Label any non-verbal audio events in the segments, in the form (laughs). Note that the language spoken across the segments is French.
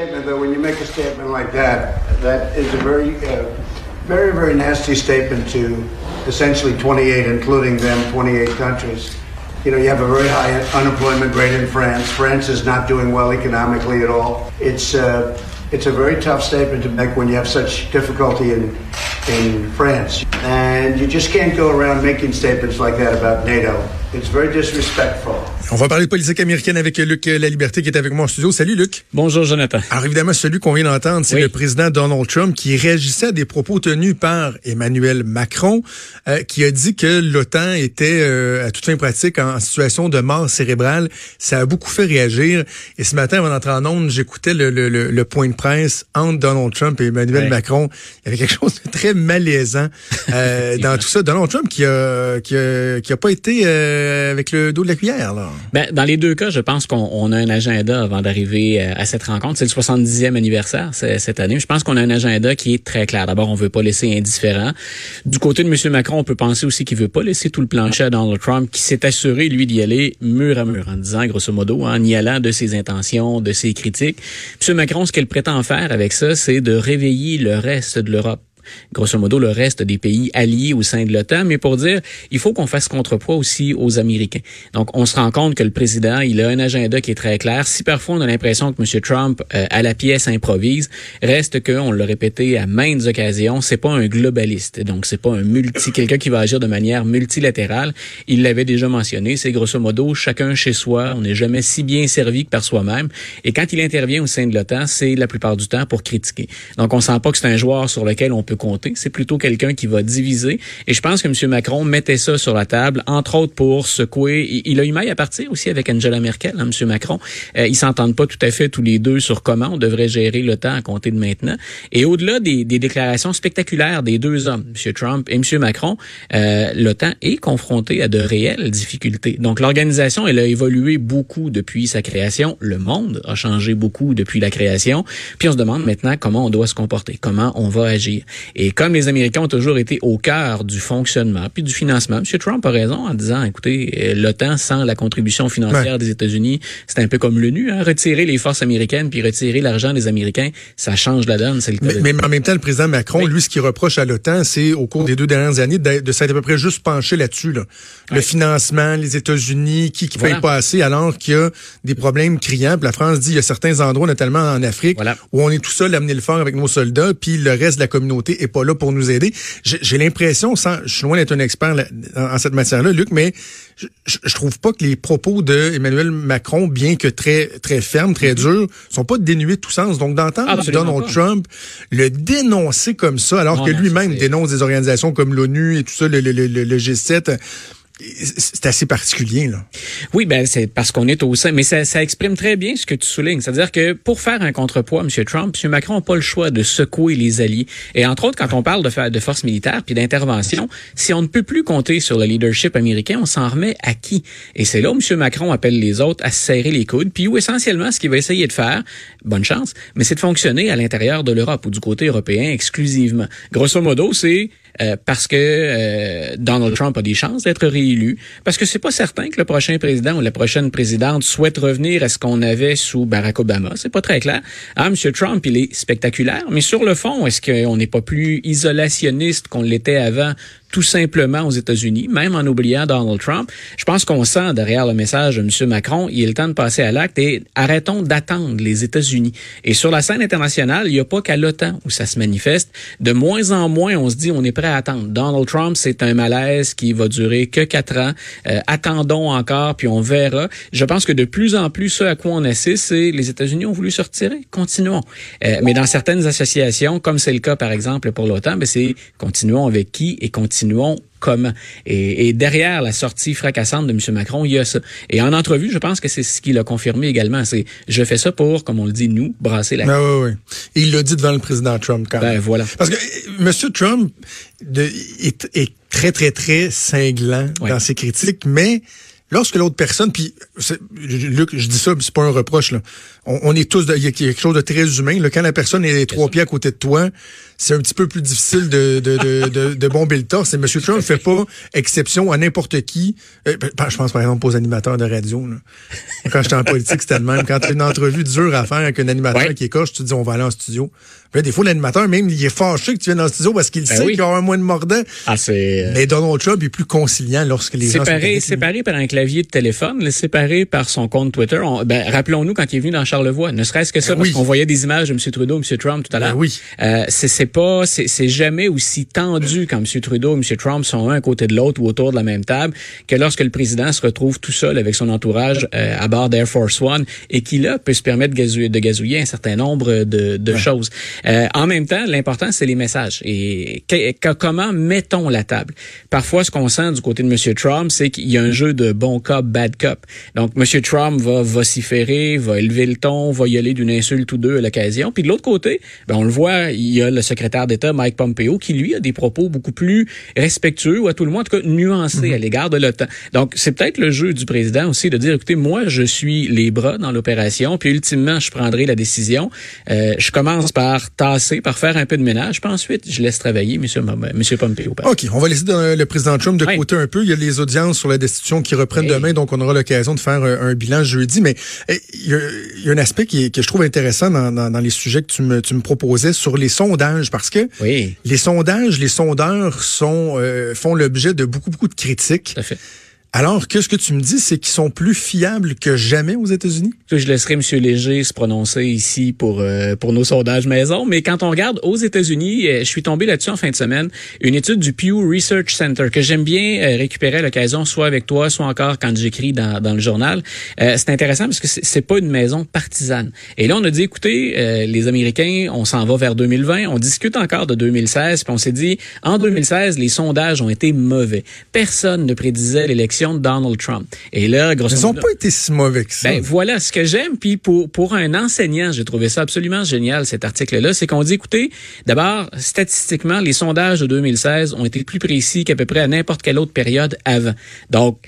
statement that when you make a statement like that, that is a very, uh, very, very nasty statement to essentially 28, including them, 28 countries. You know, you have a very high unemployment rate in France. France is not doing well economically at all. It's uh, it's a very tough statement to make when you have such difficulty in in France, and you just can't go around making statements like that about NATO. It's very disrespectful. On va parler de politique américaine avec Luc La Liberté qui est avec moi en studio. Salut Luc. Bonjour Jonathan. Alors évidemment, celui qu'on vient d'entendre, c'est le président Donald Trump qui réagissait à des propos tenus par Emmanuel Macron, euh, qui a dit que l'OTAN était euh, à toute fin pratique en situation de mort cérébrale. Ça a beaucoup fait réagir. Et ce matin, avant d'entrer en ondes, j'écoutais le, le, le, point de presse entre Donald Trump et Emmanuel Macron. Il y avait quelque chose de très malaisant euh, (laughs) dans tout ça. Donald Trump qui a, qui a, qui a pas été euh, avec le dos de la cuillère. Ben, dans les deux cas, je pense qu'on a un agenda avant d'arriver euh, à cette rencontre. C'est le 70e anniversaire cette année. Je pense qu'on a un agenda qui est très clair. D'abord, on veut pas laisser indifférent. Du côté de M. Macron, on peut penser aussi qu'il veut pas laisser tout le plancher à Donald Trump, qui s'est assuré, lui, d'y aller mur à mur, en disant, grosso modo, en y allant de ses intentions, de ses critiques. M. Macron, ce qu'il prétend faire avec ça, c'est de réveiller le reste de l'Europe grosso modo le reste des pays alliés au sein de l'OTAN, mais pour dire il faut qu'on fasse contrepoids aussi aux Américains. Donc on se rend compte que le président, il a un agenda qui est très clair. Si parfois on a l'impression que M. Trump euh, à la pièce improvise, reste que on l'a répété à maintes occasions, c'est pas un globaliste. Donc c'est pas un multi quelqu'un qui va agir de manière multilatérale. Il l'avait déjà mentionné, c'est grosso modo chacun chez soi, on n'est jamais si bien servi que par soi-même et quand il intervient au sein de l'OTAN, c'est la plupart du temps pour critiquer. Donc on sent pas que c'est un joueur sur lequel on peut compter. C'est plutôt quelqu'un qui va diviser. Et je pense que M. Macron mettait ça sur la table, entre autres pour secouer. Il a eu maille à partir aussi avec Angela Merkel, hein, M. Macron. Euh, ils s'entendent pas tout à fait tous les deux sur comment on devrait gérer le temps à compter de maintenant. Et au-delà des, des, déclarations spectaculaires des deux hommes, M. Trump et M. Macron, euh, l'OTAN est confronté à de réelles difficultés. Donc l'organisation, elle a évolué beaucoup depuis sa création. Le monde a changé beaucoup depuis la création. Puis on se demande maintenant comment on doit se comporter, comment on va agir. Et comme les Américains ont toujours été au cœur du fonctionnement puis du financement, M. Trump a raison en disant, écoutez, euh, l'OTAN sans la contribution financière des États-Unis, c'est un peu comme l'ONU. Hein? Retirer les forces américaines puis retirer l'argent des Américains, ça change la donne. Le mais, mais, en même temps, le président Macron, lui, ce qu'il reproche à l'OTAN, c'est au cours des deux dernières années de, de s'être à peu près juste penché là-dessus. Là. Le financement, les États-Unis, qui qui paye pas assez alors qu'il y a des problèmes criants. Puis la France dit, il y a certains endroits, notamment en Afrique, où on est tout seul à amener le fort avec nos soldats, puis le reste de la communauté est pas là pour nous aider. J'ai l'impression, sans, je suis loin d'être un expert en, cette matière-là, Luc, mais je, je, trouve pas que les propos de Emmanuel Macron, bien que très très fermes, très mm-hmm. durs, sont pas dénués de tout sens. Donc d'entendre Donald Trump le dénoncer comme ça, alors que lui-même dénonce des organisations comme l'ONU et tout ça, le, le, le, le G7 c'est assez particulier là. Oui, ben c'est parce qu'on est au sein, mais ça, ça, exprime très bien ce que tu soulignes, c'est-à-dire que pour faire un contrepoids, M. Trump, M. Macron n'a pas le choix de secouer les alliés. Et entre autres, quand on parle de, de force militaire puis d'intervention, si on ne peut plus compter sur le leadership américain, on s'en remet à qui? Et c'est là où M. Macron appelle les autres à serrer les coudes, puis où essentiellement ce qu'il va essayer de faire, bonne chance, mais c'est de fonctionner à l'intérieur de l'Europe ou du côté européen exclusivement. Grosso modo, c'est euh, parce que euh, Donald Trump a des chances d'être réélu, parce que c'est pas certain que le prochain président ou la prochaine présidente souhaite revenir à ce qu'on avait sous Barack Obama. C'est pas très clair. Ah, M. Trump, il est spectaculaire, mais sur le fond, est-ce qu'on n'est pas plus isolationniste qu'on l'était avant tout simplement aux États-Unis, même en oubliant Donald Trump. Je pense qu'on sent derrière le message de M. Macron, il est le temps de passer à l'acte et arrêtons d'attendre les États-Unis. Et sur la scène internationale, il n'y a pas qu'à l'OTAN où ça se manifeste. De moins en moins, on se dit on est prêt à attendre. Donald Trump, c'est un malaise qui va durer que quatre ans. Euh, attendons encore, puis on verra. Je pense que de plus en plus, ce à quoi on assiste, c'est les États-Unis ont voulu se retirer. Continuons. Euh, mais dans certaines associations, comme c'est le cas par exemple pour l'OTAN, ben c'est continuons avec qui et continuons continuons comment. Et, derrière la sortie fracassante de M. Macron, il y a ça. Et en entrevue, je pense que c'est ce qu'il a confirmé également. C'est je fais ça pour, comme on le dit, nous, brasser la. Ah, oui, oui. Et il l'a dit devant le président Trump quand ben, même. voilà. Parce que euh, M. Trump est, très, très, très cinglant dans ses critiques, mais lorsque l'autre personne, puis Luc, je dis ça, c'est pas un reproche là. On, est tous, il y a quelque chose de très humain. Là, quand la personne est trois pieds à côté de toi, c'est un petit peu plus difficile de, de, de, de, bomber le torse. Et M. Trump ne fait pas exception à n'importe qui. Euh, je pense par exemple aux animateurs de radio. Là. Quand j'étais en politique, c'était le même. Quand tu as une entrevue dure à faire avec un animateur qui est coche, tu te dis on va aller en studio. Puis, des fois, l'animateur, même, il est fâché que tu viennes en studio parce qu'il ben sait qu'il y aura un moins de mordant. Ah, c'est... Euh, Mais Donald Trump est plus conciliant lorsque les gens séparé, séparé par un clavier de téléphone, séparé par son compte Twitter. ben, rappelons-nous quand il est venu dans Charlevoix, ne serait-ce que ça, ben parce qu'on voyait des images de M. Trudeau, M. Trump tout à l'heure. oui. Euh, c'est pas, c'est jamais aussi tendu quand M. Trudeau et M. Trump sont un à côté de l'autre ou autour de la même table que lorsque le président se retrouve tout seul avec son entourage euh, à bord d'Air Force One et qui là peut se permettre de gazouiller, un certain nombre de, de choses. Euh, en même temps, l'important c'est les messages et comment mettons la table? Parfois, ce qu'on sent du côté de M. Trump, c'est qu'il y a un jeu de bon cop, bad cop. Donc, M. Trump va vociférer, va élever le ton, va y aller d'une insulte ou deux à l'occasion. Puis de l'autre côté, ben, on le voit, il y a le secrétaire d'État Mike Pompeo qui lui a des propos beaucoup plus respectueux ou à tout le moins en tout cas nuancés mhm. à l'égard de l'OTAN. Donc c'est peut-être le jeu du président aussi de dire écoutez moi je suis les bras dans l'opération puis ultimement je prendrai la décision. Euh, je commence par tasser, par faire un peu de ménage puis ensuite je laisse travailler monsieur monsieur Pompeo. OK, on va laisser le président Trump de côté un peu, il y a les audiences sur la destitution qui reprennent demain donc on aura l'occasion de faire un, bilan jeudi mais eh, il y, a, un aspect qui que je trouve intéressant dans, dans, les sujets que tu me, tu me proposais sur les sondages parce que oui. Les sondages, les sondeurs sont euh, font l'objet de beaucoup beaucoup de critiques. Tout à fait. Alors, qu'est-ce que tu me dis, c'est qu'ils sont plus fiables que jamais aux États-Unis? Je laisserai M. Léger se prononcer ici pour euh, pour nos sondages maison, mais quand on regarde aux États-Unis, euh, je suis tombé là-dessus en fin de semaine, une étude du Pew Research Center que j'aime bien euh, récupérer à l'occasion, soit avec toi, soit encore quand j'écris dans, dans le journal. c'est intéressant parce que c'est pas une maison partisane. Et là, on a dit, écoutez, les Américains, on s'en va vers 2020, on discute encore de 2016, puis on s'est dit, en 2016, les sondages ont été mauvais. Personne ne prédisait l'élection de Donald Trump. Et là, grosso Ils n'ont pas été si mauvais que ça. Ben, voilà, ce que j'aime. Puis pour, pour un enseignant, j'ai trouvé ça absolument génial, cet article-là, c'est qu'on dit, écoutez, d'abord, statistiquement, les sondages de 2016 ont été plus précis qu'à peu près à n'importe quelle autre période avant. Donc,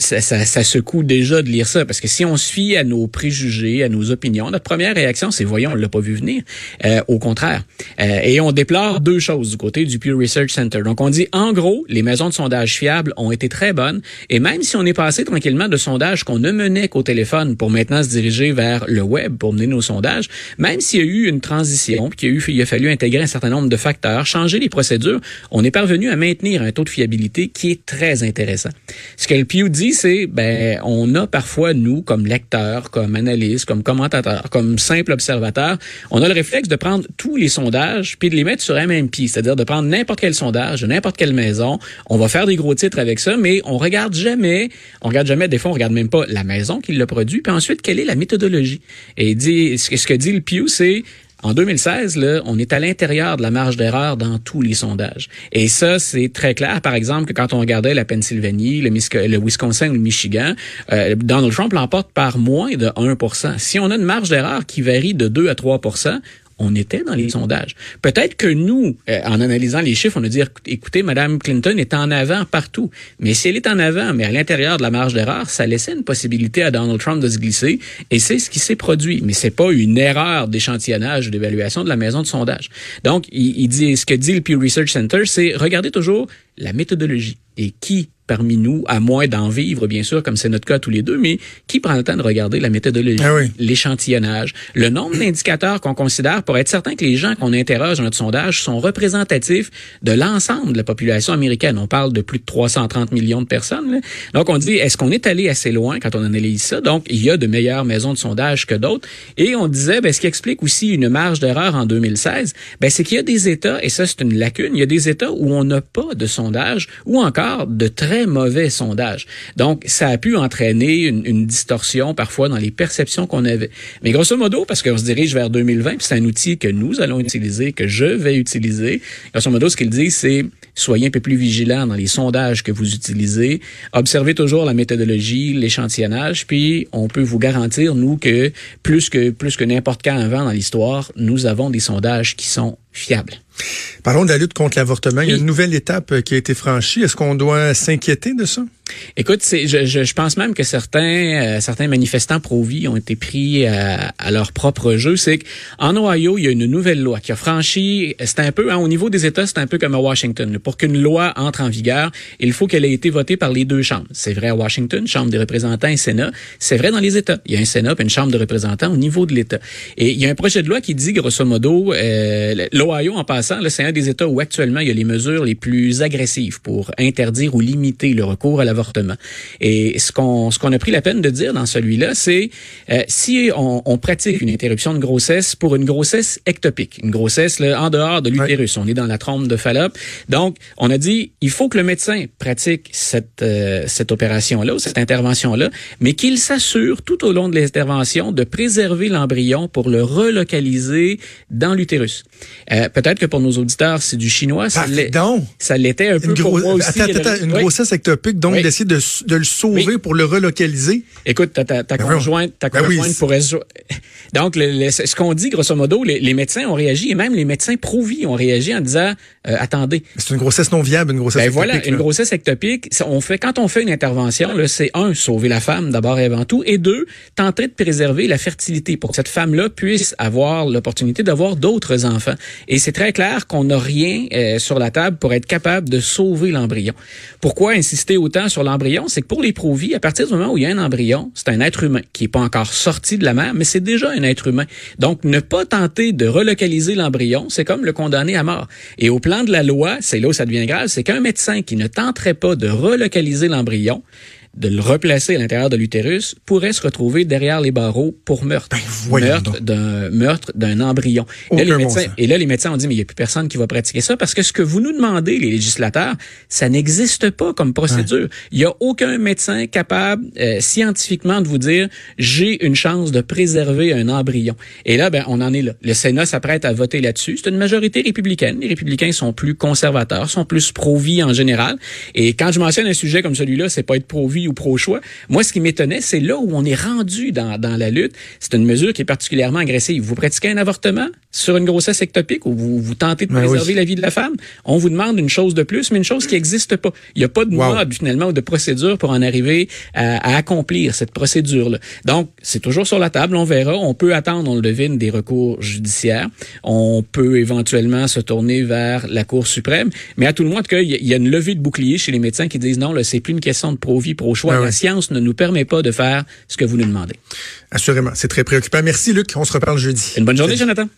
ça, ça, ça, secoue déjà de lire ça, parce que si on se fie à nos préjugés, à nos opinions, notre première réaction, c'est voyons, on l'a pas vu venir. Euh, au contraire. Euh, et on déplore deux choses du côté du Pew Research Center. Donc on dit, en gros, les maisons de sondage fiables ont été très bonnes, et même si on est passé tranquillement de sondages qu'on ne menait qu'au téléphone pour maintenant se diriger vers le web pour mener nos sondages, même s'il y a eu une transition, puis qu'il y a eu, il a fallu intégrer un certain nombre de facteurs, changer les procédures, on est parvenu à maintenir un taux de fiabilité qui est très intéressant. Ce que le Pew dit, c'est ben on a parfois nous comme lecteurs, comme analystes, comme commentateurs, comme simple observateurs, on a le réflexe de prendre tous les sondages puis de les mettre sur un même pied, c'est-à-dire de prendre n'importe quel sondage n'importe quelle maison, on va faire des gros titres avec ça, mais on regarde jamais, on regarde jamais des fois on regarde même pas la maison qui l'a produit, puis ensuite quelle est la méthodologie? Et dit ce que dit le Pew c'est en 2016, là, on est à l'intérieur de la marge d'erreur dans tous les sondages. Et ça, c'est très clair. Par exemple, que quand on regardait la Pennsylvanie, le, Wisconsin ou le Michigan, euh, Donald Trump l'emporte par moins de 1% Si on a une marge d'erreur qui varie de 2 à 3 on était dans les sondages. Peut-être que nous, euh, en analysant les chiffres, on a dit, écoutez, Mme Clinton est en avant partout. Mais si elle est en avant, mais à l'intérieur de la marge d'erreur, ça laissait une possibilité à Donald Trump de se glisser. Et c'est ce qui s'est produit. Mais c'est pas une erreur d'échantillonnage ou d'évaluation de la maison de sondage. Donc, il, il dit, ce que dit le Pew Research Center, c'est regardez toujours la méthodologie et qui parmi nous, à moins d'en vivre, bien sûr, comme c'est notre cas tous les deux, mais qui prend le temps de regarder la méthodologie, ah l'échantillonnage, le nombre d'indicateurs qu'on considère pour être certain que les gens qu'on interroge dans notre sondage sont représentatifs de l'ensemble de la population américaine. On parle de plus de 330 millions de personnes. Donc, on dit, est-ce qu'on est allé assez loin quand on analyse ça? Donc, il y a de meilleures maisons de sondage que d'autres. Et on disait, ben, ce qui explique aussi une marge d'erreur en 2016, ben, c'est qu'il y a des États, et ça, c'est une lacune, il y a des États où on n'a pas de sondage ou encore de très mauvais sondage. Donc, ça a pu entraîner une, distorsion parfois dans les perceptions qu'on avait. Mais grosso modo, parce qu'on se dirige vers 2020, c'est un outil que nous allons utiliser, que je vais utiliser. Grosso modo, ce qu'il dit, c'est soyez un peu plus vigilants dans les sondages que vous utilisez. Observez toujours la méthodologie, l'échantillonnage, puis on peut vous garantir, nous, que plus que, plus que n'importe quand avant dans l'histoire, nous avons des sondages qui sont fiables. Parlons de la lutte contre l'avortement. Il y a une nouvelle étape euh, qui a été franchie. Est-ce qu'on doit s'inquiéter de ça? Écoute, c'est, je, je, pense même que certains, euh, certains manifestants pro-vie ont été pris à, à leur propre jeu. C'est qu'en Ohio, il y a une nouvelle loi qui a franchi. C'est un peu, hein, au niveau des États, c'est un peu comme à Washington. Pour qu'une loi entre en vigueur, il faut qu'elle ait été votée par les deux chambres. C'est vrai à Washington, Chambre des représentants et Sénat. C'est vrai dans les États. Il y a un Sénat et une Chambre de représentants au niveau de l'État. Et il y a un projet de loi qui dit, grosso modo, euh, l'Ohio, en passant, c'est un des États où actuellement il y a les mesures les plus agressives pour interdire ou limiter le recours à la et ce qu'on ce qu'on a pris la peine de dire dans celui-là, c'est euh, si on, on, pratique une interruption de grossesse pour une grossesse ectopique, une grossesse là, en dehors de l'utérus, on est dans la trompe de Fallope. Donc, on a dit il faut que le médecin pratique cette euh, cette opération-là, cette intervention-là, mais qu'il s'assure tout au long de l'intervention de préserver l'embryon pour le relocaliser dans l'utérus. Euh, Peut-être que pour nos auditeurs, c'est du chinois. Ça l'était un peu pour moi aussi. Attends, attends, une grossesse ectopique, donc d'essayer de, de, le sauver pour le relocaliser. Écoute, ta, ta, ta ben conjointe, ta ben conjointe pourrait... (laughs) Donc, le, ce qu'on dit, grosso modo, les, les, médecins ont réagi, et même les médecins pro-vie ont réagi en disant, euh, attendez. C'est une grossesse non viable, une grossesse ben ectopique. voilà, une grossesse ectopique. On fait, quand on fait une intervention, c'est un, sauver la femme d'abord et avant tout, et deux, tenter de préserver la fertilité pour que cette femme-là puisse avoir l'opportunité d'avoir d'autres enfants. Et c'est très clair qu'on n'a rien euh, sur la table pour être capable de sauver l'embryon. Pourquoi insister autant sur l'embryon? C'est que pour les pro-vie, à partir du moment où il y a un embryon, c'est un être humain qui n'est pas encore sorti de la mère, mais c'est déjà un être humain. Donc, ne pas tenter de relocaliser l'embryon, c'est comme le condamner à mort. Et au plan de la loi, c'est là où ça devient grave, c'est qu'un médecin qui ne tenterait pas de relocaliser l'embryon, de le replacer à l'intérieur de l'utérus pourrait se retrouver derrière les barreaux pour meurtre. Ben, meurtre d'un meurtre d'un embryon. Là, les médecins, et là, les médecins ont dit, mais il n'y a plus personne qui va pratiquer ça parce que ce que vous nous demandez, les législateurs, ça n'existe pas comme procédure. Il n'y a aucun médecin capable euh, scientifiquement de vous dire, j'ai une chance de préserver un embryon. Et là, ben, on en est là. Le Sénat s'apprête à voter là-dessus. C'est une majorité républicaine. Les républicains sont plus conservateurs, sont plus pro-vie en général. Et quand je mentionne un sujet comme celui-là, c'est pas être pro-vie ou pro-choix. Moi, ce qui m'étonnait, c'est là où on est rendu dans, dans la lutte. C'est une mesure qui est particulièrement agressive. Vous pratiquez un avortement? Sur une grossesse ectopique ou vous, vous tentez de ben préserver la vie de la femme. On vous demande une chose de plus, mais une chose qui n'existe pas. Il n'y a pas de mode, finalement, ou de procédure pour en arriver à, à accomplir cette procédure-là. Donc, c'est toujours sur la table. On verra. On peut attendre, on le devine, des recours judiciaires. On peut éventuellement se tourner vers la Cour suprême. Mais à tout le moins, il y a une levée de bouclier chez les médecins qui disent non, là, c'est plus une question de pro-vie, pro choix. Ben la science ne nous permet pas de faire ce que vous nous demandez. Assurément, c'est très préoccupant. Merci Luc, on se reparle jeudi. Une bonne journée, Jonathan.